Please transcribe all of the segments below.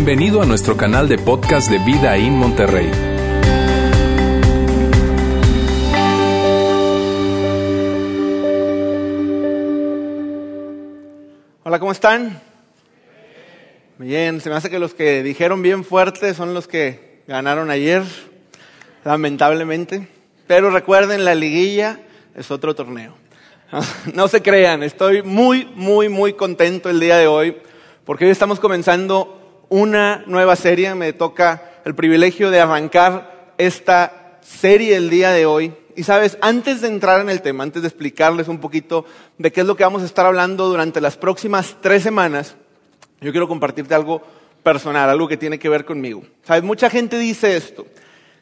Bienvenido a nuestro canal de podcast de Vida en Monterrey. Hola, ¿cómo están? Bien, se me hace que los que dijeron bien fuerte son los que ganaron ayer, lamentablemente. Pero recuerden, la liguilla es otro torneo. No se crean, estoy muy, muy, muy contento el día de hoy porque hoy estamos comenzando una nueva serie. Me toca el privilegio de arrancar esta serie el día de hoy. Y sabes, antes de entrar en el tema, antes de explicarles un poquito de qué es lo que vamos a estar hablando durante las próximas tres semanas, yo quiero compartirte algo personal, algo que tiene que ver conmigo. Sabes, mucha gente dice esto.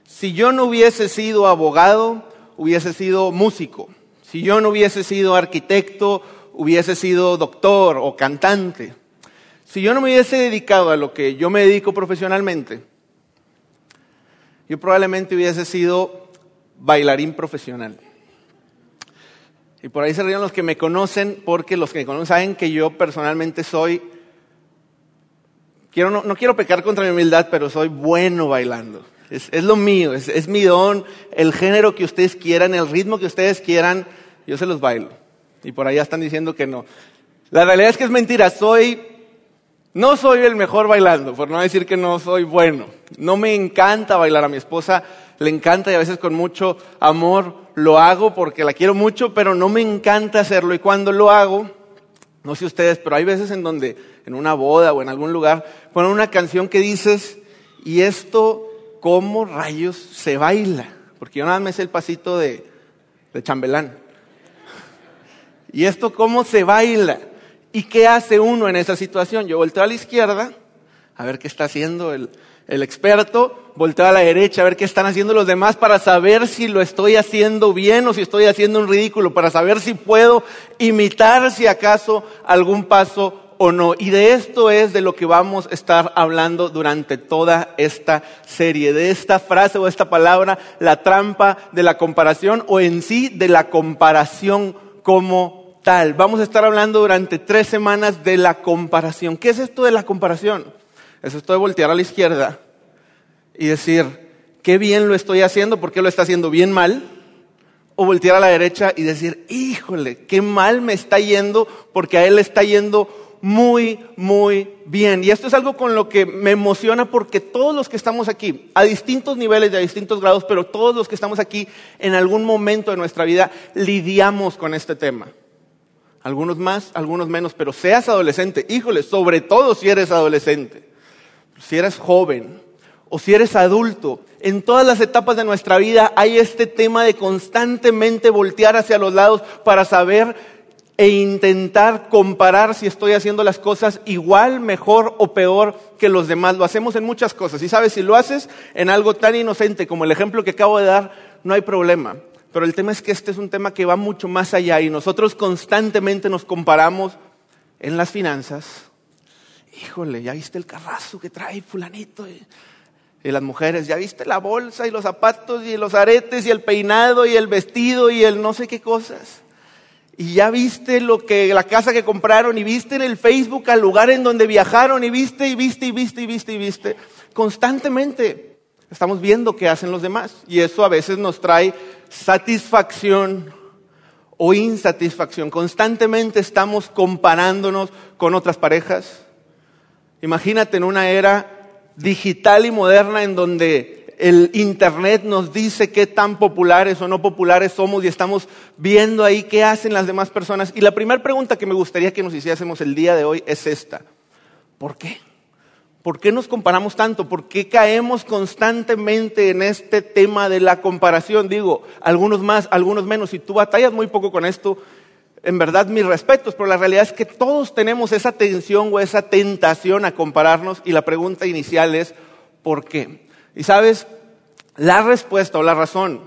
Si yo no hubiese sido abogado, hubiese sido músico. Si yo no hubiese sido arquitecto, hubiese sido doctor o cantante. Si yo no me hubiese dedicado a lo que yo me dedico profesionalmente, yo probablemente hubiese sido bailarín profesional. Y por ahí se ríen los que me conocen, porque los que me conocen saben que yo personalmente soy, quiero, no, quiero pecar contra mi humildad, pero soy bueno bailando. Es, lo mío, es, mi don, el género que ustedes quieran, el ritmo que ustedes quieran, yo se los bailo. Y por allá están diciendo que no. La realidad es que es mentira, soy, no soy el mejor bailando, por no decir que no soy bueno. No me encanta bailar, a mi esposa le encanta y a veces con mucho amor lo hago porque la quiero mucho, pero no me encanta hacerlo. Y cuando lo hago, no sé ustedes, pero hay veces en donde, en una boda o en algún lugar, ponen una canción que dices, y esto, ¿cómo rayos se baila? Porque yo nada más me sé el pasito de, de chambelán. ¿Y esto cómo se baila? ¿Y qué hace uno en esa situación? Yo volteo a la izquierda a ver qué está haciendo el, el experto, volteo a la derecha a ver qué están haciendo los demás para saber si lo estoy haciendo bien o si estoy haciendo un ridículo, para saber si puedo imitar si acaso algún paso o no. Y de esto es de lo que vamos a estar hablando durante toda esta serie, de esta frase o esta palabra, la trampa de la comparación o en sí de la comparación como tal. Vamos a estar hablando durante tres semanas de la comparación. ¿Qué es esto de la comparación? Es esto de voltear a la izquierda y decir, qué bien lo estoy haciendo, ¿por qué lo está haciendo bien mal? O voltear a la derecha y decir, híjole, qué mal me está yendo, porque a él le está yendo muy, muy bien. Y esto es algo con lo que me emociona porque todos los que estamos aquí, a distintos niveles y a distintos grados, pero todos los que estamos aquí en algún momento de nuestra vida lidiamos con este tema. Algunos más, algunos menos, pero seas adolescente, híjole, sobre todo si eres adolescente, si eres joven o si eres adulto, en todas las etapas de nuestra vida hay este tema de constantemente voltear hacia los lados para saber e intentar comparar si estoy haciendo las cosas igual, mejor o peor que los demás. Lo hacemos en muchas cosas. Y sabes, si lo haces en algo tan inocente como el ejemplo que acabo de dar, no hay problema. Pero el tema es que este es un tema que va mucho más allá y nosotros constantemente nos comparamos en las finanzas. Híjole, ya viste el carrazo que trae fulanito. Y, y las mujeres, ya viste la bolsa y los zapatos y los aretes y el peinado y el vestido y el no sé qué cosas y ya viste lo que la casa que compraron y viste en el Facebook al lugar en donde viajaron y viste y viste y viste y viste y viste. Constantemente estamos viendo qué hacen los demás y eso a veces nos trae satisfacción o insatisfacción. Constantemente estamos comparándonos con otras parejas. Imagínate en una era digital y moderna en donde el Internet nos dice qué tan populares o no populares somos y estamos viendo ahí qué hacen las demás personas. Y la primera pregunta que me gustaría que nos hiciésemos el día de hoy es esta. ¿Por qué? ¿Por qué nos comparamos tanto? ¿Por qué caemos constantemente en este tema de la comparación? Digo, algunos más, algunos menos. Si tú batallas muy poco con esto, en verdad mis respetos, pero la realidad es que todos tenemos esa tensión o esa tentación a compararnos y la pregunta inicial es, ¿por qué? Y sabes, la respuesta o la razón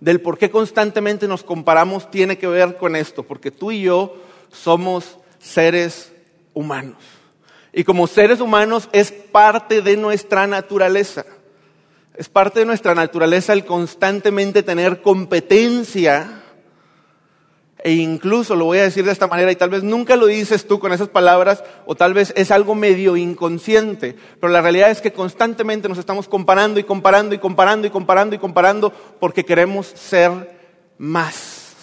del por qué constantemente nos comparamos tiene que ver con esto, porque tú y yo somos seres humanos. Y como seres humanos es parte de nuestra naturaleza. Es parte de nuestra naturaleza el constantemente tener competencia e incluso lo voy a decir de esta manera y tal vez nunca lo dices tú con esas palabras o tal vez es algo medio inconsciente, pero la realidad es que constantemente nos estamos comparando y comparando y comparando y comparando y comparando porque queremos ser más.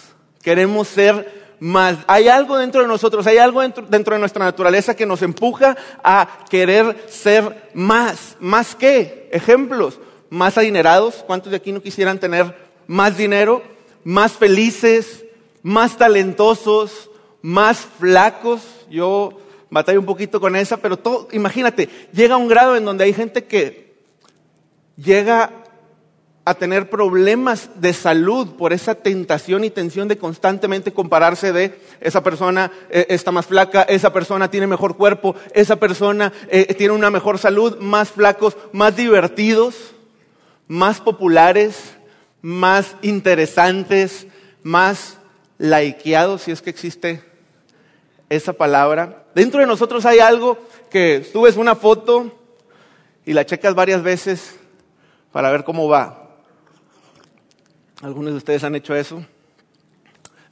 Queremos ser más. Hay algo dentro de nosotros, hay algo dentro, dentro, de nuestra naturaleza que nos empuja a querer ser más. ¿Más qué? Ejemplos. Más adinerados. ¿Cuántos de aquí no quisieran tener más dinero? Más felices, más talentosos, más flacos. Yo batallo un poquito con esa, pero todo, imagínate, llega a un grado en donde hay gente que llega a tener problemas de salud por esa tentación y tensión de constantemente compararse de esa persona eh, está más flaca, esa persona tiene mejor cuerpo, esa persona eh, tiene una mejor salud, más flacos, más divertidos, más populares, más interesantes, más laiqueados, si es que existe esa palabra. Dentro de nosotros hay algo que subes una foto y la checas varias veces para ver cómo va algunos de ustedes han hecho eso.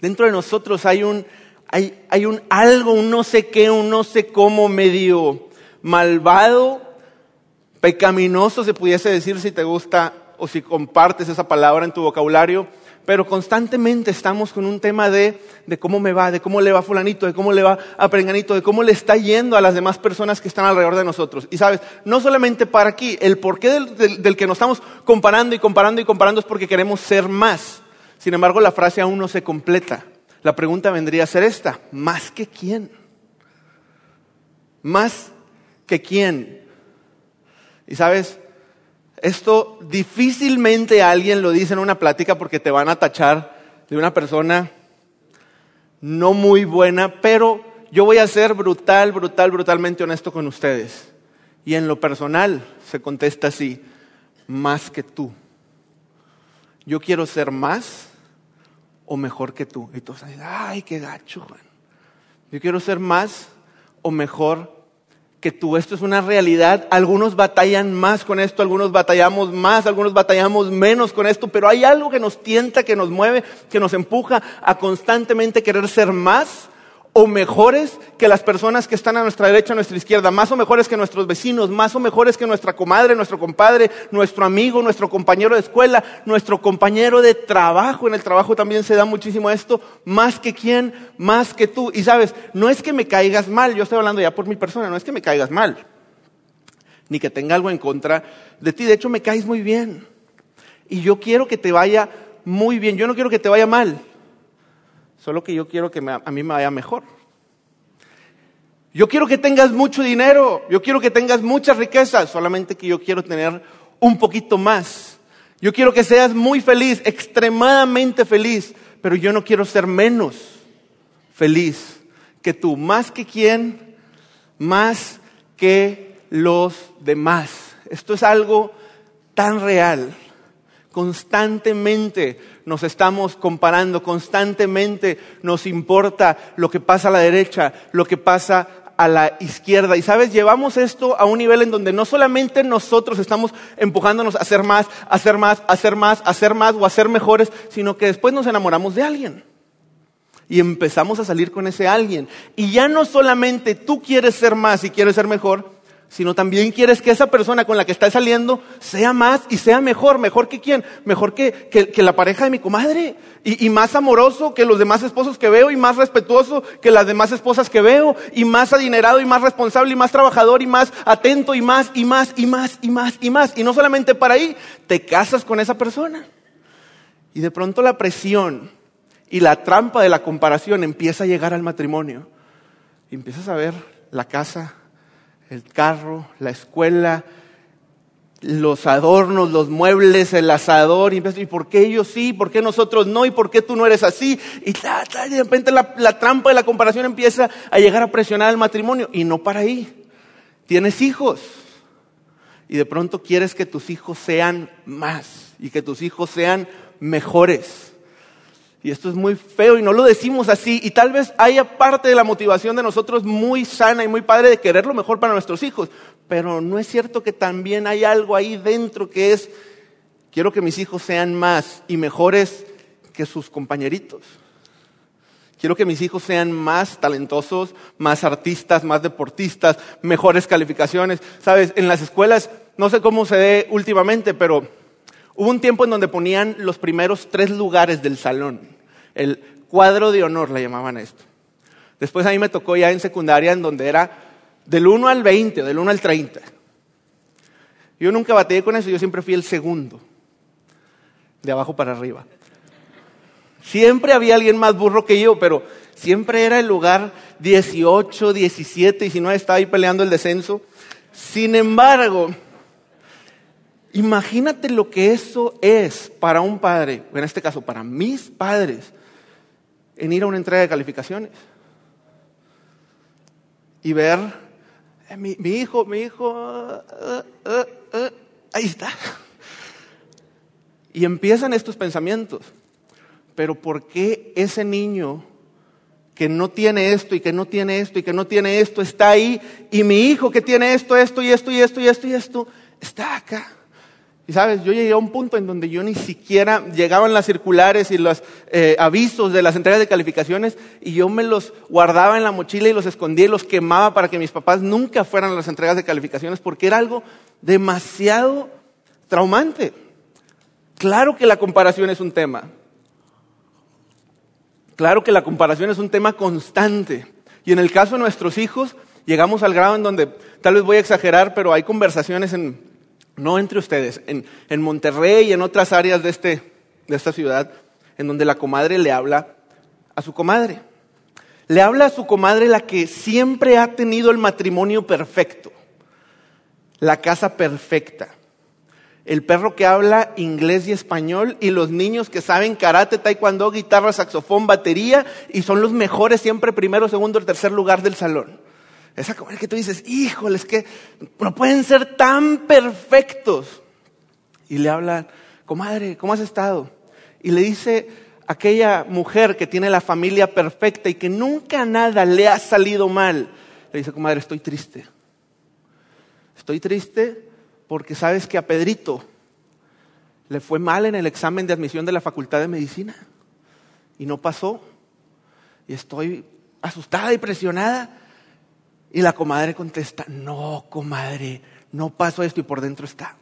Dentro de nosotros hay un, hay, hay un algo, un no sé qué, un no sé cómo medio malvado, pecaminoso, se pudiese decir si te gusta o si compartes esa palabra en tu vocabulario, pero constantemente estamos con un tema de, de, cómo me va, de cómo le va a fulanito, de cómo le va a prenganito, de cómo le está yendo a las demás personas que están alrededor de nosotros. Y sabes, no solamente para aquí, el porqué del, que nos estamos comparando y comparando y comparando es porque queremos ser más. Sin embargo, la frase aún no se completa. La pregunta vendría a ser esta, ¿más que quién? ¿Más que quién? Y sabes, esto difícilmente alguien lo dice en una plática porque te van a tachar de una persona no muy buena, pero yo voy a ser brutal, brutal, brutalmente honesto con ustedes. Y en lo personal se contesta así, más que tú. Yo quiero ser más o mejor que tú. Y todos dicen, ay, qué gacho. Yo quiero ser más o mejor que tú. Esto es una realidad. Algunos batallan más con esto, algunos batallamos más, algunos batallamos menos con esto, pero hay algo que nos tienta, que nos mueve, que nos empuja a constantemente querer ser más o mejores que las personas que están a nuestra derecha, a nuestra izquierda, más o mejores que nuestros vecinos, más o mejores que nuestra comadre, nuestro compadre, nuestro amigo, nuestro compañero de escuela, nuestro compañero de trabajo. En el trabajo también se da muchísimo esto, más que quién, más que tú. Y sabes, no es que me caigas mal, yo estoy hablando ya por mi persona, no es que me caigas mal, ni que tenga algo en contra de ti, de hecho me caes muy bien. Y yo quiero que te vaya muy bien, yo no quiero que te vaya mal. Solo que yo quiero que a mí me vaya mejor. Yo quiero que tengas mucho dinero, yo quiero que tengas muchas riquezas, solamente que yo quiero tener un poquito más. Yo quiero que seas muy feliz, extremadamente feliz, pero yo no quiero ser menos feliz que tú, más que quién, más que los demás. Esto es algo tan real. Constantemente nos estamos comparando, constantemente nos importa lo que pasa a la derecha, lo que pasa a la izquierda. Y sabes, llevamos esto a un nivel en donde no solamente nosotros estamos empujándonos a hacer más, a hacer más, a hacer más, a hacer más o a ser mejores, sino que después nos enamoramos de alguien. Y empezamos a salir con ese alguien. Y ya no solamente tú quieres ser más y quieres ser mejor, sino también quieres que esa persona con la que estás saliendo sea más y sea mejor, mejor que quién, mejor que, que, la pareja de mi comadre, y, y, más amoroso que los demás esposos que veo, y más respetuoso que las demás esposas que veo, y más adinerado, y más responsable, y más trabajador, y más atento, y más, y más, y más, y más, y más. Y no solamente para ahí, te casas con esa persona. Y de pronto la presión y la trampa de la comparación empieza a llegar al matrimonio. Y empiezas a ver la casa el carro, la escuela, los adornos, los muebles, el asador, y, por qué ellos sí, por qué nosotros no, y por qué tú no eres así, y, de repente la, la trampa de la comparación empieza a llegar a presionar el matrimonio, y no para ahí. Tienes hijos, y de pronto quieres que tus hijos sean más, y que tus hijos sean mejores. Y esto es muy feo y no lo decimos así. Y tal vez haya parte de la motivación de nosotros muy sana y muy padre de querer lo mejor para nuestros hijos. Pero no es cierto que también hay algo ahí dentro que es, quiero que mis hijos sean más y mejores que sus compañeritos. Quiero que mis hijos sean más talentosos, más artistas, más deportistas, mejores calificaciones. Sabes, en las escuelas, no sé cómo se ve últimamente, pero hubo un tiempo en donde ponían los primeros tres lugares del salón. El cuadro de honor le llamaban esto. Después a mí me tocó ya en secundaria en donde era del 1 al 20, del 1 al 30. Yo nunca batallé con eso, yo siempre fui el segundo, de abajo para arriba. Siempre había alguien más burro que yo, pero siempre era el lugar 18, 17, y si no estaba ahí peleando el descenso. Sin embargo, imagínate lo que eso es para un padre, en este caso para mis padres, en ir a una entrega de calificaciones y ver, eh, mi, hijo, mi hijo, eh, eh, ahí está. Y empiezan estos pensamientos pero ¿por qué ese niño que no tiene esto y que no tiene esto y que no tiene esto está ahí y mi hijo que tiene esto, esto y esto y esto y esto y esto está acá? Y sabes, yo llegué a un punto en donde yo ni siquiera llegaban las circulares y los eh, avisos de las entregas de calificaciones y yo me los guardaba en la mochila y los escondía y los quemaba para que mis papás nunca fueran a las entregas de calificaciones porque era algo demasiado traumante. Claro que la comparación es un tema. Claro que la comparación es un tema constante. Y en el caso de nuestros hijos, llegamos al grado en donde, tal vez voy a exagerar, pero hay conversaciones en, no entre ustedes, en, en Monterrey y en otras áreas de, este, de esta ciudad, en donde la comadre le habla a su comadre. Le habla a su comadre la que siempre ha tenido el matrimonio perfecto, la casa perfecta el perro que habla inglés y español y los niños que saben karate, taekwondo, guitarra, saxofón, batería y son los mejores siempre primero, segundo tercer lugar del salón. Esa comadre que tú dices, híjole, es que no pueden ser tan perfectos. Y le habla, comadre, ¿cómo has estado? Y le dice aquella mujer que tiene la familia perfecta y que nunca nada le ha salido mal. Le dice, comadre, estoy triste. Estoy triste porque sabes que a Pedrito le fue mal en el examen de admisión de la Facultad de Medicina y no pasó. Y estoy asustada y presionada. Y la comadre contesta, no, comadre, no pasó esto y por dentro está.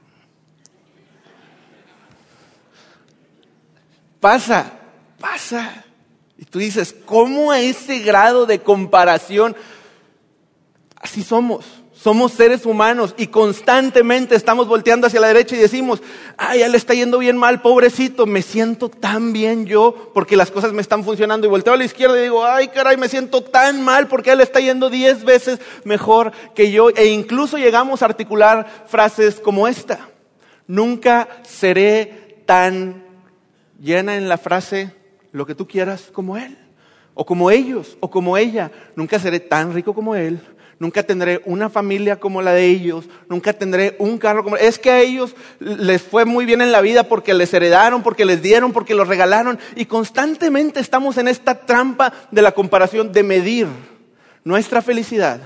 Pasa, pasa. Y tú dices, ¿cómo a ese grado de comparación? Así somos. Somos seres humanos y constantemente estamos volteando hacia la derecha y decimos, ay, ya le está yendo bien mal, pobrecito, me siento tan bien yo porque las cosas me están funcionando. Y volteo a la izquierda y digo, ay, caray, me siento tan mal porque él está yendo diez veces mejor que yo. E incluso llegamos a articular frases como esta. Nunca seré tan llena en la frase lo que tú quieras como él, o como ellos, o como ella. Nunca seré tan rico como él nunca tendré una familia como la de ellos, nunca tendré un carro como... Es que a ellos les fue muy bien en la vida porque les heredaron, porque les dieron, porque los regalaron. Y constantemente estamos en esta trampa de la comparación de medir nuestra felicidad,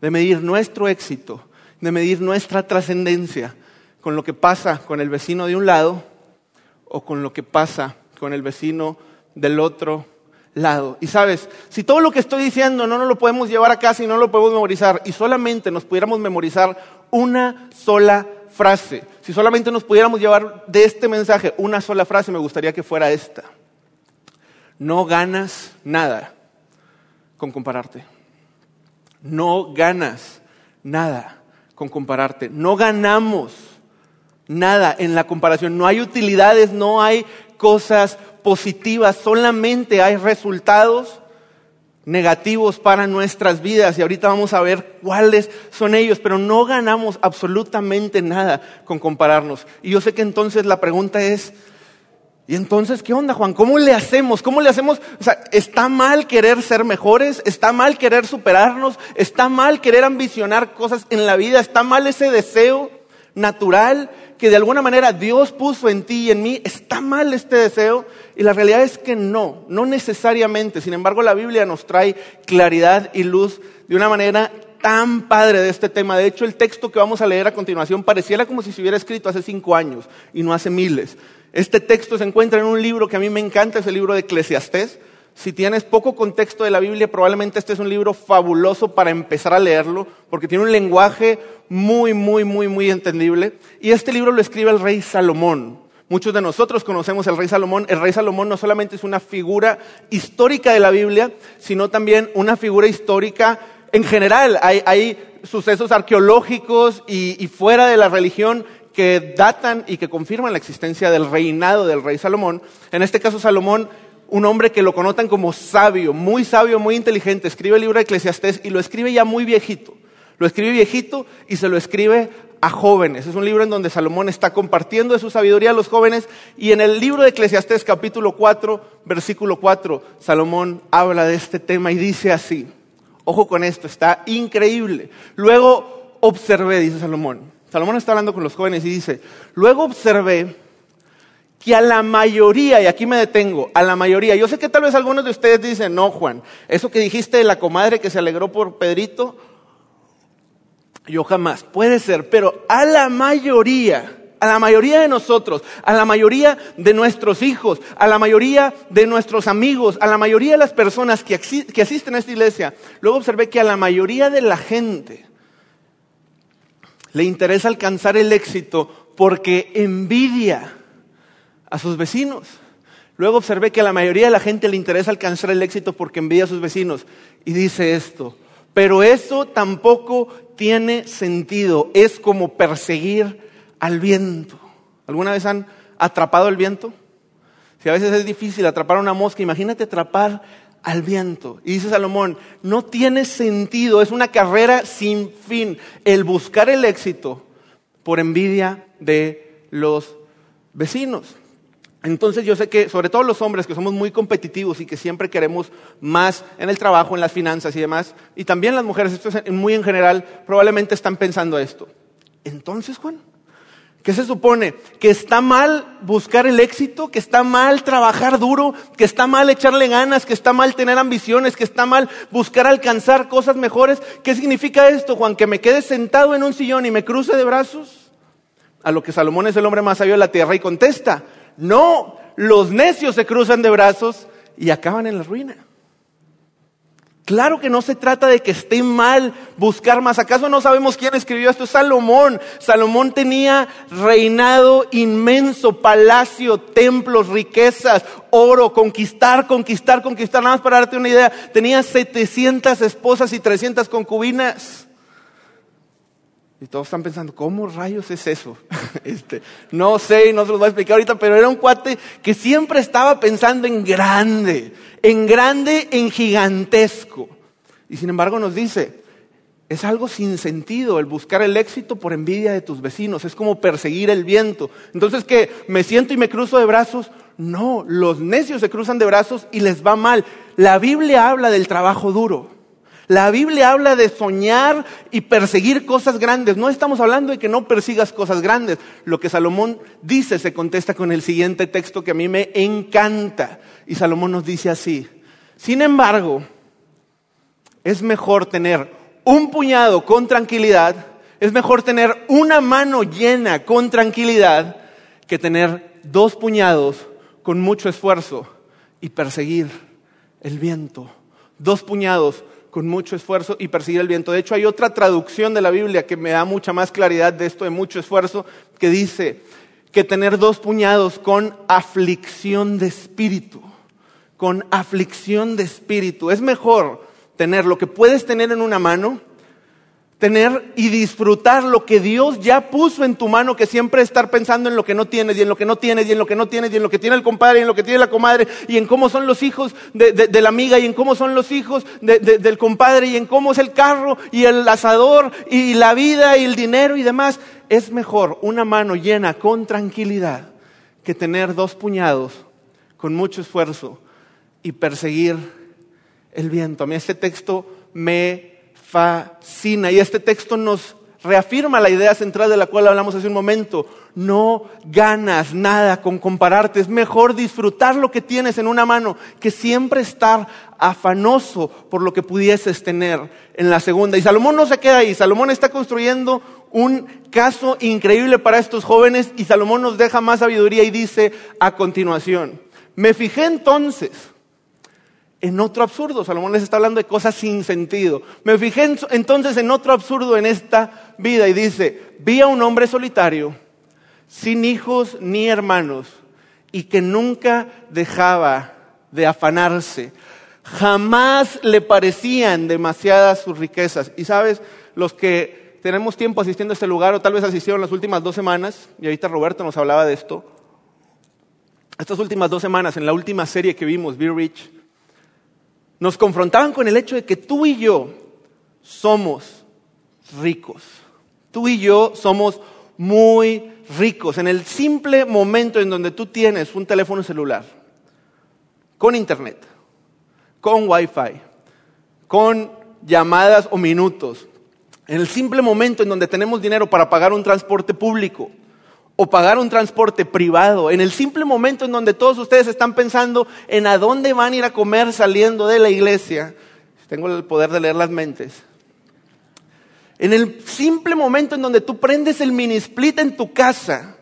de medir nuestro éxito, de medir nuestra trascendencia con lo que pasa con el vecino de un lado o con lo que pasa con el vecino del otro Y sabes, si todo lo que estoy diciendo no nos lo podemos llevar a casa y no lo podemos memorizar, y solamente nos pudiéramos memorizar una sola frase, si solamente nos pudiéramos llevar de este mensaje una sola frase, me gustaría que fuera esta. No ganas nada con compararte. No ganas nada con compararte. No ganamos nada en la comparación. No hay utilidades, no hay cosas positivas, solamente hay resultados negativos para nuestras vidas y ahorita vamos a ver cuáles son ellos, pero no ganamos absolutamente nada con compararnos. Y yo sé que entonces la pregunta es, ¿y entonces qué onda Juan? ¿Cómo le hacemos? ¿Cómo le hacemos? O sea, ¿está mal querer ser mejores? ¿Está mal querer superarnos? ¿Está mal querer ambicionar cosas en la vida? ¿Está mal ese deseo natural que de alguna manera Dios puso en ti y en mí, ¿está mal este deseo? Y la realidad es que no, no necesariamente. Sin embargo, la Biblia nos trae claridad y luz de una manera tan padre de este tema. De hecho, el texto que vamos a leer a continuación pareciera como si se hubiera escrito hace cinco años y no hace miles. Este texto se encuentra en un libro que a mí me encanta, es el libro de Eclesiastés. Si tienes poco contexto de la Biblia, probablemente este es un libro fabuloso para empezar a leerlo, porque tiene un lenguaje muy, muy, muy, muy entendible. Y este libro lo escribe el rey Salomón. Muchos de nosotros conocemos al rey Salomón. El rey Salomón no solamente es una figura histórica de la Biblia, sino también una figura histórica en general. Hay, sucesos arqueológicos y fuera de la religión que datan y que confirman la existencia del reinado del rey Salomón. En este caso, Salomón un hombre que lo connotan como sabio, muy sabio, muy inteligente, escribe el libro de Eclesiastés y lo escribe ya muy viejito. Lo escribe viejito y se lo escribe a jóvenes. Es un libro en donde Salomón está compartiendo de su sabiduría a los jóvenes y en el libro de Eclesiastés capítulo 4, versículo 4, Salomón habla de este tema y dice así, ojo con esto, está increíble. Luego observé, dice Salomón. Salomón está hablando con los jóvenes y dice, luego observé que a la mayoría, y aquí me detengo, a la mayoría, yo sé que tal vez algunos de ustedes dicen, no Juan, eso que dijiste de la comadre que se alegró por Pedrito, yo jamás, puede ser, pero a la mayoría, a la mayoría de nosotros, a la mayoría de nuestros hijos, a la mayoría de nuestros amigos, a la mayoría de las personas que, asisten a esta iglesia, luego observé que a la mayoría de la gente le interesa alcanzar el éxito porque envidia a sus vecinos. Luego observé que a la mayoría de la gente le interesa alcanzar el éxito porque envidia a sus vecinos. Y dice esto, pero eso tampoco tiene sentido. Es como perseguir al viento. ¿Alguna vez han atrapado el viento? Si a veces es difícil atrapar una mosca, imagínate atrapar al viento. Y dice Salomón, no tiene sentido, es una carrera sin fin el buscar el éxito por envidia de los vecinos. Entonces yo sé que, sobre todo los hombres que somos muy competitivos y que siempre queremos más en el trabajo, en las finanzas y demás, y también las mujeres, esto es muy en general, probablemente están pensando esto. Entonces, Juan, ¿qué se supone? ¿Que está mal buscar el éxito? ¿Que está mal trabajar duro? ¿Que está mal echarle ganas? ¿Que está mal tener ambiciones? ¿Que está mal buscar alcanzar cosas mejores? ¿Qué significa esto, Juan? ¿Que me quede sentado en un sillón y me cruce de brazos? A lo que Salomón es el hombre más sabio de la tierra y contesta, no, los necios se cruzan de brazos y acaban en la ruina. Claro que no se trata de que esté mal buscar más. ¿Acaso no sabemos quién escribió esto? Salomón. Salomón tenía reinado inmenso, palacio, templos, riquezas, oro, conquistar, conquistar, conquistar. Nada más para darte una idea. Tenía 700 esposas y 300 concubinas. Y todos están pensando, ¿cómo rayos es eso? Este, no sé, no se los voy a explicar ahorita, pero era un cuate que siempre estaba pensando en grande, en grande, en gigantesco. Y sin embargo nos dice, es algo sin sentido el buscar el éxito por envidia de tus vecinos, es como perseguir el viento. Entonces, ¿qué? ¿Me siento y me cruzo de brazos? No, los necios se cruzan de brazos y les va mal. La Biblia habla del trabajo duro. La Biblia habla de soñar y perseguir cosas grandes. No estamos hablando de que no persigas cosas grandes. Lo que Salomón dice se contesta con el siguiente texto que a mí me encanta. Y Salomón nos dice así. Sin embargo, es mejor tener un puñado con tranquilidad, es mejor tener una mano llena con tranquilidad que tener dos puñados con mucho esfuerzo y perseguir el viento. Dos puñados con mucho esfuerzo y perseguir el viento. De hecho, hay otra traducción de la Biblia que me da mucha más claridad de esto de mucho esfuerzo, que dice que tener dos puñados con aflicción de espíritu, con aflicción de espíritu. Es mejor tener lo que puedes tener en una mano tener y disfrutar lo que Dios ya puso en tu mano, que siempre estar pensando en lo que no tienes y en lo que no tienes y en lo que no tienes y en lo que tiene el compadre y en lo que tiene la comadre y en cómo son los hijos de, la amiga y en cómo son los hijos del compadre y en cómo es el carro y el asador y la vida y el dinero y demás. Es mejor una mano llena con tranquilidad que tener dos puñados con mucho esfuerzo y perseguir el viento. A mí este texto me fascina. Y este texto nos reafirma la idea central de la cual hablamos hace un momento. No ganas nada con compararte. Es mejor disfrutar lo que tienes en una mano que siempre estar afanoso por lo que pudieses tener en la segunda. Y Salomón no se queda ahí. Salomón está construyendo un caso increíble para estos jóvenes y Salomón nos deja más sabiduría y dice a continuación, me fijé entonces en otro absurdo. Salomón les está hablando de cosas sin sentido. Me fijé entonces en otro absurdo en esta vida y dice, vi a un hombre solitario, sin hijos ni hermanos, y que nunca dejaba de afanarse. Jamás le parecían demasiadas sus riquezas. Y sabes, los que tenemos tiempo asistiendo a este lugar, o tal vez asistieron las últimas dos semanas, y ahorita Roberto nos hablaba de esto, estas últimas dos semanas, en la última serie que vimos, Be Rich, nos confrontaban con el hecho de que tú y yo somos ricos. Tú y yo somos muy ricos. En el simple momento en donde tú tienes un teléfono celular, con internet, con wifi, con llamadas o minutos, en el simple momento en donde tenemos dinero para pagar un transporte público, o pagar un transporte privado, en el simple momento en donde todos ustedes están pensando en a dónde van a ir a comer saliendo de la iglesia, tengo el poder de leer las mentes, en el simple momento en donde tú prendes el mini split en tu casa,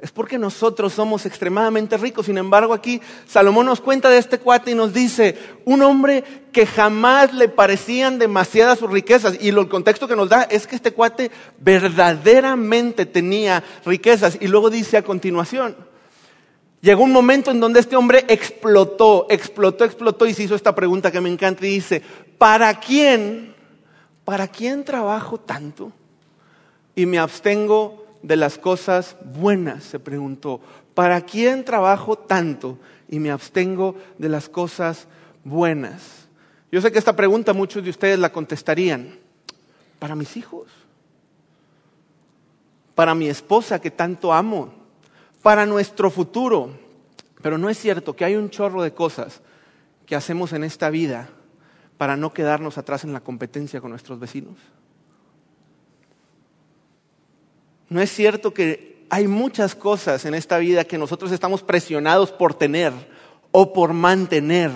es porque nosotros somos extremadamente ricos. Sin embargo, aquí Salomón nos cuenta de este cuate y nos dice, un hombre que jamás le parecían demasiadas sus riquezas. Y el contexto que nos da es que este cuate verdaderamente tenía riquezas. Y luego dice a continuación, llegó un momento en donde este hombre explotó, explotó, explotó y se hizo esta pregunta que me encanta y dice, ¿para quién, para quién trabajo tanto? Y me abstengo de las cosas buenas? Se preguntó. ¿Para quién trabajo tanto y me abstengo de las cosas buenas? Yo sé que esta pregunta muchos de ustedes la contestarían. Para mis hijos. Para mi esposa que tanto amo. Para nuestro futuro. Pero no es cierto que hay un chorro de cosas que hacemos en esta vida para no quedarnos atrás en la competencia con nuestros vecinos. No es cierto que hay muchas cosas en esta vida que nosotros estamos presionados por tener o por mantener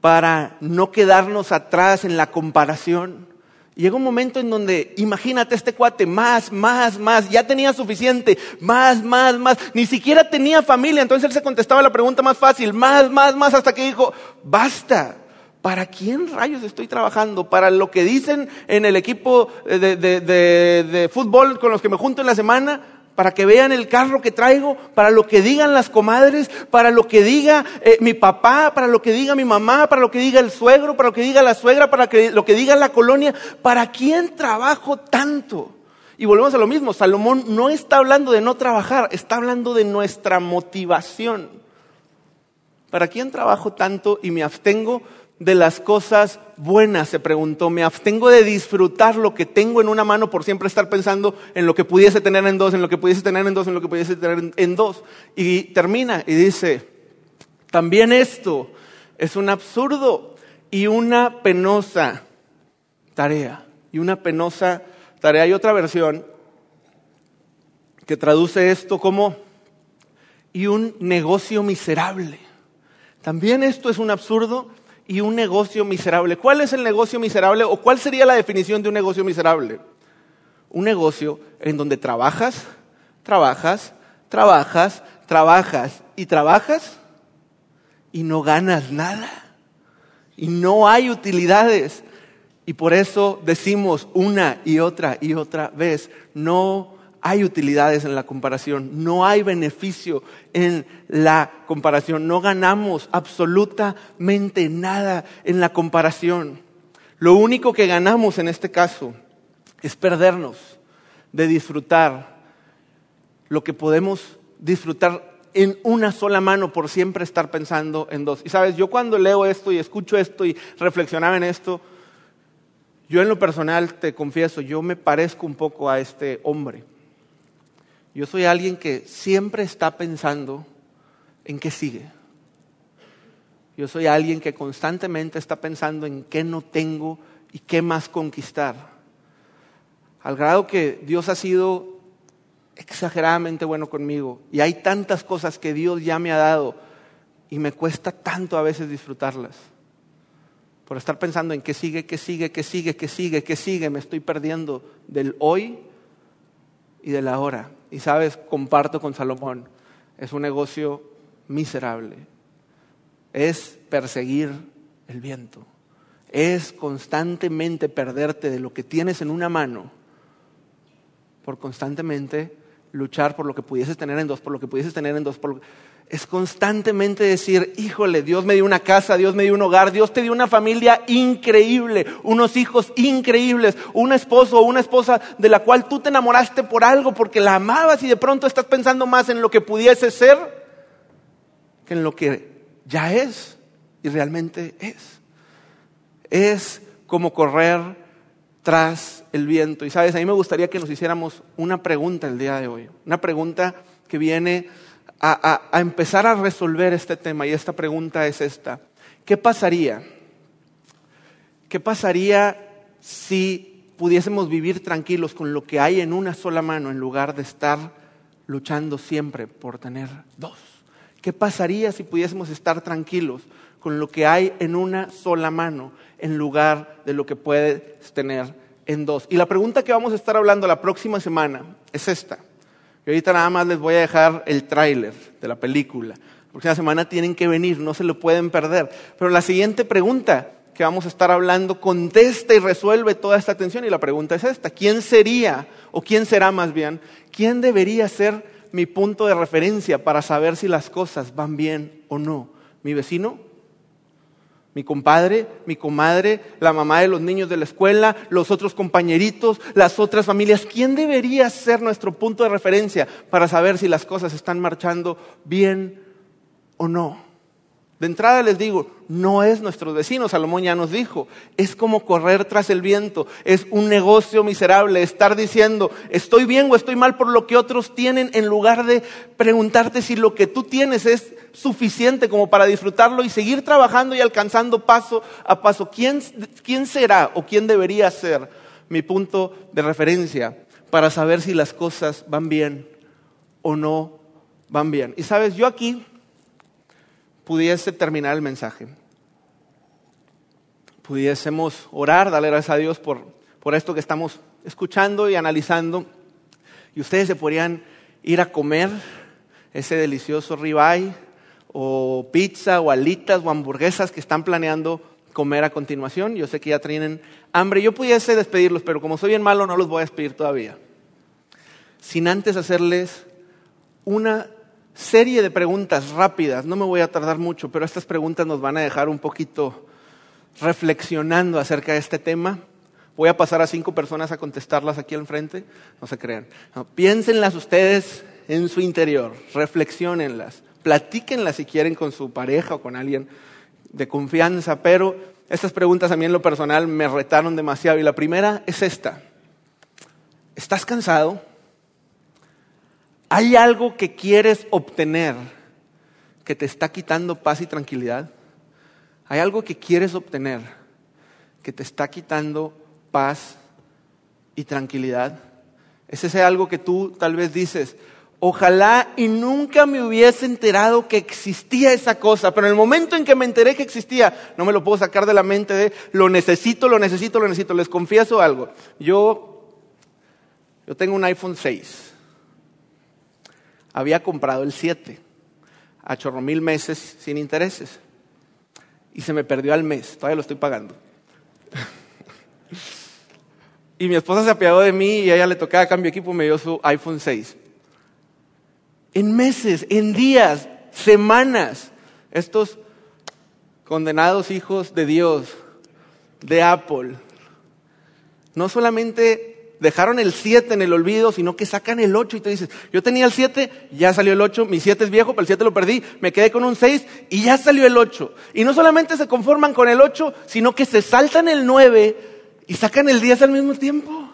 para no quedarnos atrás en la comparación. Llega un momento en donde, imagínate este cuate, más, más, más, ya tenía suficiente, más, más, más, ni siquiera tenía familia, entonces él se contestaba la pregunta más fácil, más, más, más, hasta que dijo, basta, ¿Para quién rayos estoy trabajando? ¿Para lo que dicen en el equipo de, fútbol con los que me junto en la semana? ¿Para que vean el carro que traigo? ¿Para lo que digan las comadres? ¿Para lo que diga eh, mi papá? ¿Para lo que diga mi mamá? ¿Para lo que diga el suegro? ¿Para lo que diga la suegra? ¿Para lo que diga la colonia? ¿Para quién trabajo tanto? Y volvemos a lo mismo, Salomón no está hablando de no trabajar, está hablando de nuestra motivación. ¿Para quién trabajo tanto y me abstengo de las cosas buenas? Se preguntó. Me abstengo de disfrutar lo que tengo en una mano por siempre estar pensando en lo que pudiese tener en dos, en lo que pudiese tener en dos, en lo que pudiese tener en dos. Y termina y dice, también esto es un absurdo y una penosa tarea. Y una penosa tarea. Hay otra versión que traduce esto como y un negocio miserable. También esto es un absurdo y un negocio miserable. ¿Cuál es el negocio miserable o cuál sería la definición de un negocio miserable? Un negocio en donde trabajas, trabajas, trabajas, trabajas y trabajas y no ganas nada. Y no hay utilidades. Y por eso decimos una y otra y otra vez, no hay utilidades en la comparación, no hay beneficio en la comparación, no ganamos absolutamente nada en la comparación. Lo único que ganamos en este caso es perdernos de disfrutar lo que podemos disfrutar en una sola mano por siempre estar pensando en dos. Y sabes, yo cuando leo esto y escucho esto y reflexionaba en esto, yo en lo personal te confieso, yo me parezco un poco a este hombre. Yo soy alguien que siempre está pensando en qué sigue. Yo soy alguien que constantemente está pensando en qué no tengo y qué más conquistar. Al grado que Dios ha sido exageradamente bueno conmigo y hay tantas cosas que Dios ya me ha dado y me cuesta tanto a veces disfrutarlas. Por estar pensando en qué sigue, qué sigue, qué sigue, qué sigue, qué sigue, me estoy perdiendo del hoy y del ahora. Y sabes, comparto con Salomón, es un negocio miserable. es perseguir el viento, es constantemente perderte de lo que tienes en una mano por constantemente luchar por lo que pudieses tener en dos, por lo que pudieses tener en dos, es constantemente decir, híjole, Dios me dio una casa, Dios me dio un hogar, Dios te dio una familia increíble, unos hijos increíbles, un esposo o una esposa de la cual tú te enamoraste por algo, porque la amabas y de pronto estás pensando más en lo que pudiese ser que en lo que ya es y realmente es. Es como correr tras el viento. Y sabes, a mí me gustaría que nos hiciéramos una pregunta el día de hoy, una pregunta que viene a, empezar a resolver este tema y esta pregunta es esta. ¿Qué pasaría? ¿Qué pasaría si pudiésemos vivir tranquilos con lo que hay en una sola mano en lugar de estar luchando siempre por tener dos? ¿Qué pasaría si pudiésemos estar tranquilos con lo que hay en una sola mano en lugar de lo que puedes tener en dos? Y la pregunta que vamos a estar hablando la próxima semana es esta. Y ahorita nada más les voy a dejar el tráiler de la película. La próxima semana tienen que venir, no se lo pueden perder. Pero la siguiente pregunta que vamos a estar hablando contesta y resuelve toda esta tensión. Y la pregunta es esta. ¿Quién sería, o quién será más bien, quién debería ser mi punto de referencia para saber si las cosas van bien o no? ¿Mi vecino? Mi compadre, mi comadre, la mamá de los niños de la escuela, los otros compañeritos, las otras familias. ¿Quién debería ser nuestro punto de referencia para saber si las cosas están marchando bien o no? De entrada les digo, no es nuestro vecino, Salomón ya nos dijo, es como correr tras el viento, es un negocio miserable, estar diciendo, estoy bien o estoy mal por lo que otros tienen, en lugar de preguntarte si lo que tú tienes es suficiente como para disfrutarlo y seguir trabajando y alcanzando paso a paso. ¿Quién, quién será o quién debería ser mi punto de referencia para saber si las cosas van bien o no van bien? Y sabes, yo aquí pudiese terminar el mensaje. Pudiésemos orar, darle gracias a Dios por, por esto que estamos escuchando y analizando. Y ustedes se podrían ir a comer ese delicioso ribeye o pizza o alitas o hamburguesas que están planeando comer a continuación. Yo sé que ya tienen hambre. Yo pudiese despedirlos, pero como soy bien malo no los voy a despedir todavía. Sin antes hacerles una serie de preguntas rápidas. No me voy a tardar mucho, pero estas preguntas nos van a dejar un poquito reflexionando acerca de este tema. Voy a pasar a cinco personas a contestarlas aquí al frente. No se crean. piénsenlas ustedes en su interior, reflexionenlas, platíquenlas si quieren con su pareja o con alguien de confianza, pero estas preguntas a mí en lo personal me retaron demasiado. Y la primera es esta. ¿Estás cansado? ¿Hay algo que quieres obtener que te está quitando paz y tranquilidad? ¿Hay algo que quieres obtener que te está quitando paz y tranquilidad? ¿Es ese algo que tú tal vez dices, ojalá y nunca me hubiese enterado que existía esa cosa, pero en el momento en que me enteré que existía, no me lo puedo sacar de la mente de lo necesito, lo necesito, lo necesito. Les confieso algo. Yo, yo tengo un iPhone 6 había comprado el 7 a chorro mil meses sin intereses y se me perdió al mes, todavía lo estoy pagando. y mi esposa se apiadó de mí y a ella le tocaba cambio de equipo, me dio su iPhone 6. En meses, en días, semanas, estos condenados hijos de Dios, de Apple, no solamente dejaron el 7 en el olvido, sino que sacan el 8 y te dices, yo tenía el 7, ya salió el 8, mi 7 es viejo, pero el 7 lo perdí, me quedé con un 6 y ya salió el 8. Y no solamente se conforman con el 8, sino que se saltan el 9 y sacan el 10 al mismo tiempo.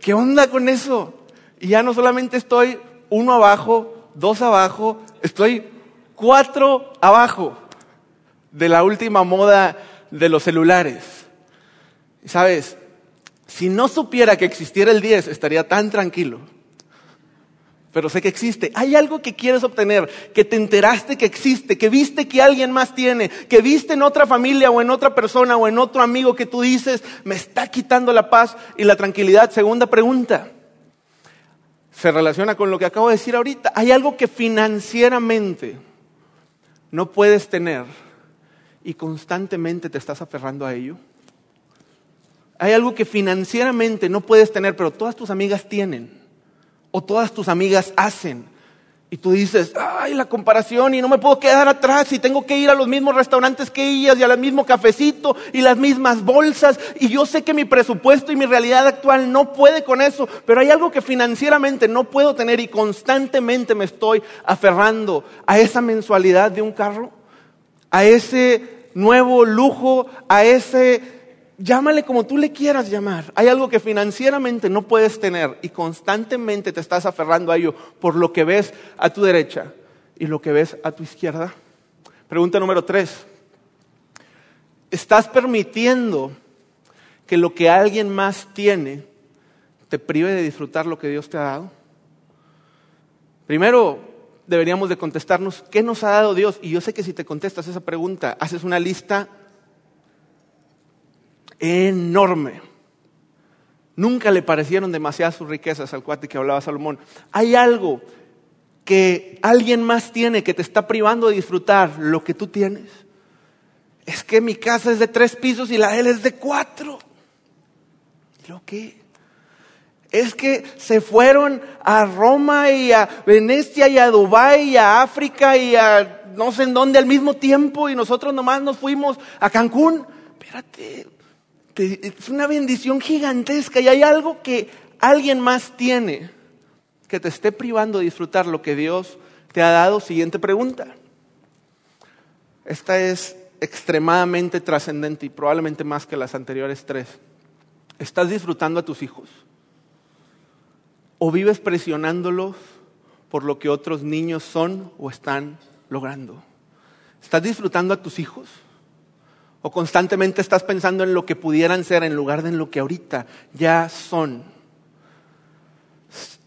¿Qué onda con eso? Y ya no solamente estoy uno abajo, dos abajo, estoy cuatro abajo de la última moda de los celulares. ¿Sabes? Si no supiera que existiera el 10, estaría tan tranquilo. Pero sé que existe. Hay algo que quieres obtener, que te enteraste que existe, que viste que alguien más tiene, que viste en otra familia o en otra persona o en otro amigo que tú dices, me está quitando la paz y la tranquilidad. Segunda pregunta. Se relaciona con lo que acabo de decir ahorita. Hay algo que financieramente no puedes tener y constantemente te estás aferrando a ello? Hay algo que financieramente no puedes tener, pero todas tus amigas tienen o todas tus amigas hacen. Y tú dices, ay, la comparación y no me puedo quedar atrás y tengo que ir a los mismos restaurantes que ellas y al mismo cafecito y las mismas bolsas. Y yo sé que mi presupuesto y mi realidad actual no puede con eso, pero hay algo que financieramente no puedo tener y constantemente me estoy aferrando a esa mensualidad de un carro, a ese nuevo lujo, a ese llámale como tú le quieras llamar. Hay algo que financieramente no puedes tener y constantemente te estás aferrando a ello por lo que ves a tu derecha y lo que ves a tu izquierda. Pregunta número tres. ¿Estás permitiendo que lo que alguien más tiene te prive de disfrutar lo que Dios te ha dado? Primero, deberíamos de contestarnos, ¿qué nos ha dado Dios? Y yo sé que si te contestas esa pregunta, haces una lista enorme. Nunca le parecieron demasiadas sus riquezas al cuate que hablaba Salomón. Hay algo que alguien más tiene que te está privando de disfrutar lo que tú tienes. Es que mi casa es de tres pisos y la de él es de cuatro. ¿Lo qué? Es que se fueron a Roma y a Venecia y a Dubái y a África y a no sé en dónde al mismo tiempo y nosotros nomás nos fuimos a Cancún. Espérate, es una bendición gigantesca y hay algo que alguien más tiene que te esté privando de disfrutar lo que Dios te ha dado. Siguiente pregunta. Esta es extremadamente trascendente y probablemente más que las anteriores tres. ¿Estás disfrutando a tus hijos? ¿O vives presionándolos por lo que otros niños son o están logrando? ¿Estás disfrutando a tus hijos? O constantemente estás pensando en lo que pudieran ser en lugar de en lo que ahorita ya son.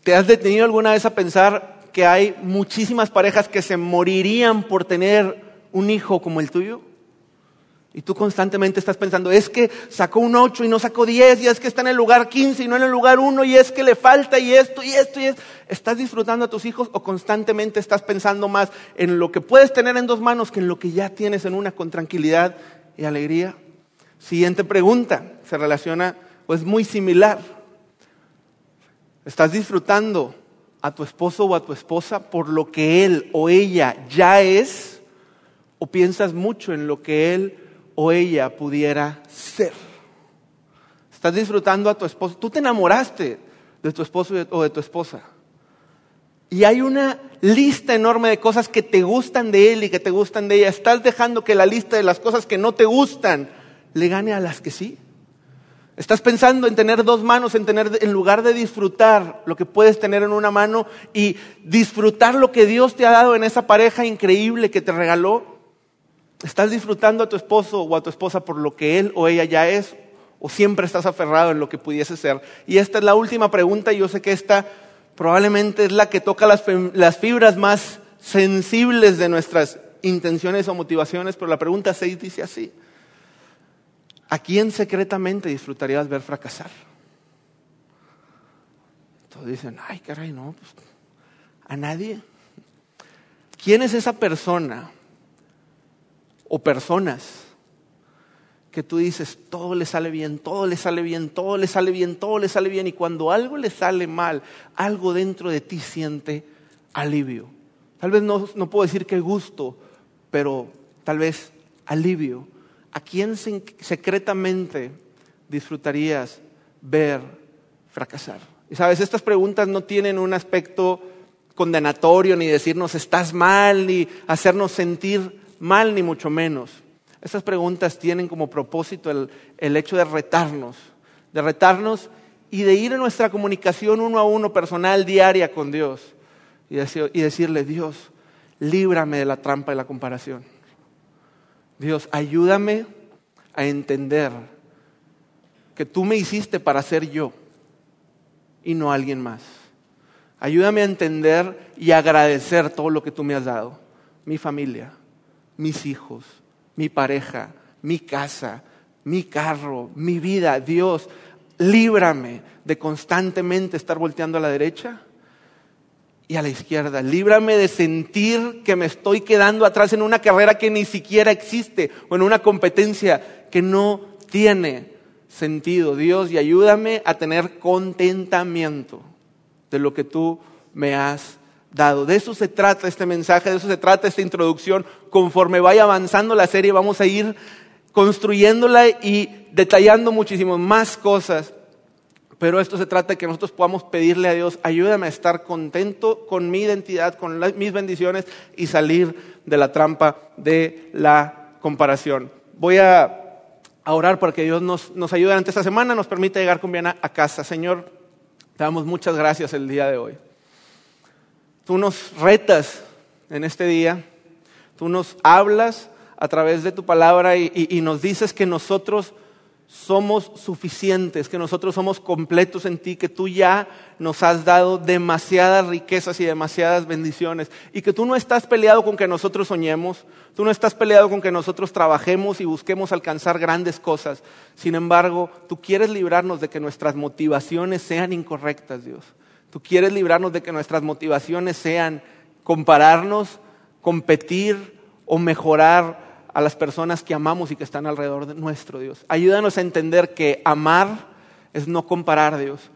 ¿Te has detenido alguna vez a pensar que hay muchísimas parejas que se morirían por tener un hijo como el tuyo? Y tú constantemente estás pensando, es que sacó un 8 y no sacó 10, y es que está en el lugar 15 y no en el lugar 1, y es que le falta y esto y esto y esto. ¿Estás disfrutando a tus hijos o constantemente estás pensando más en lo que puedes tener en dos manos que en lo que ya tienes en una con tranquilidad y alegría. Siguiente pregunta, se relaciona o es muy similar. ¿Estás disfrutando a tu esposo o a tu esposa por lo que él o ella ya es? ¿O piensas mucho en lo que él o ella pudiera ser? ¿Estás disfrutando a tu esposo? Tú te enamoraste de tu esposo o de tu esposa. Y hay una lista enorme de cosas que te gustan de él y que te gustan de ella. Estás dejando que la lista de las cosas que no te gustan le gane a las que sí. Estás pensando en tener dos manos, en tener, en lugar de disfrutar lo que puedes tener en una mano y disfrutar lo que Dios te ha dado en esa pareja increíble que te regaló. Estás disfrutando a tu esposo o a tu esposa por lo que él o ella ya es, o siempre estás aferrado en lo que pudiese ser. Y esta es la última pregunta, y yo sé que esta probablemente es la que toca las, fibras más sensibles de nuestras intenciones o motivaciones, pero la pregunta 6 dice así. ¿A quién secretamente disfrutarías ver fracasar? Todos dicen, ay caray, no, pues, a nadie. ¿Quién es esa persona o personas que tú dices, todo le sale bien, todo le sale bien, todo le sale bien, todo le sale bien, y cuando algo le sale mal, algo dentro de ti siente alivio. Tal vez no, no puedo decir que gusto, pero tal vez alivio. ¿A quién secretamente disfrutarías ver fracasar? Y sabes, estas preguntas no tienen un aspecto condenatorio, ni decirnos estás mal, ni hacernos sentir mal, ni mucho menos. Estas preguntas tienen como propósito el, hecho de retarnos, de retarnos y de ir en nuestra comunicación uno a uno personal diaria con Dios y, y decirle, Dios, líbrame de la trampa de la comparación. Dios, ayúdame a entender que tú me hiciste para ser yo y no alguien más. Ayúdame a entender y agradecer todo lo que tú me has dado. Mi familia, mis hijos, mi pareja, mi casa, mi carro, mi vida. Dios, líbrame de constantemente estar volteando a la derecha y a la izquierda. Líbrame de sentir que me estoy quedando atrás en una carrera que ni siquiera existe o en una competencia que no tiene sentido. Dios, y ayúdame a tener contentamiento de lo que tú me has dado. De eso se trata este mensaje, de eso se trata esta introducción. Conforme vaya avanzando la serie, vamos a ir construyéndola y detallando muchísimas más cosas. Pero esto se trata de que nosotros podamos pedirle a Dios, ayúdame a estar contento con mi identidad, con mis bendiciones y salir de la trampa de la comparación. Voy a, orar para que Dios nos, nos, ayude durante esta semana, nos permita llegar con bien a casa. Señor, te damos muchas gracias el día de hoy. Tú nos retas en este día, tú nos hablas a través de tu palabra y, nos dices que nosotros somos suficientes, que nosotros somos completos en ti, que tú ya nos has dado demasiadas riquezas y demasiadas bendiciones y que tú no estás peleado con que nosotros soñemos, tú no estás peleado con que nosotros trabajemos y busquemos alcanzar grandes cosas. Sin embargo, tú quieres librarnos de que nuestras motivaciones sean incorrectas, Dios. Tú quieres librarnos de que nuestras motivaciones sean compararnos, competir o mejorar a las personas que amamos y que están alrededor de nuestro Dios. Ayúdanos a entender que amar es no comparar, Dios,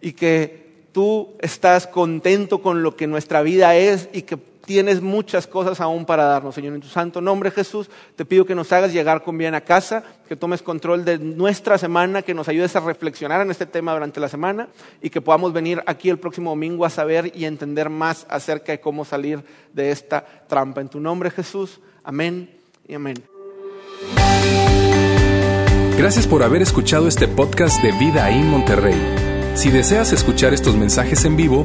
y que tú estás contento con lo que nuestra vida es y que tienes muchas cosas aún para darnos, Señor. En tu santo nombre, Jesús, te pido que nos hagas llegar con bien a casa, que tomes control de nuestra semana, que nos ayudes a reflexionar en este tema durante la semana y que podamos venir aquí el próximo domingo a saber y entender más acerca de cómo salir de esta trampa. En tu nombre, Jesús. Amén y amén. Gracias por haber escuchado este podcast de Vida en Monterrey. Si deseas escuchar estos mensajes en vivo,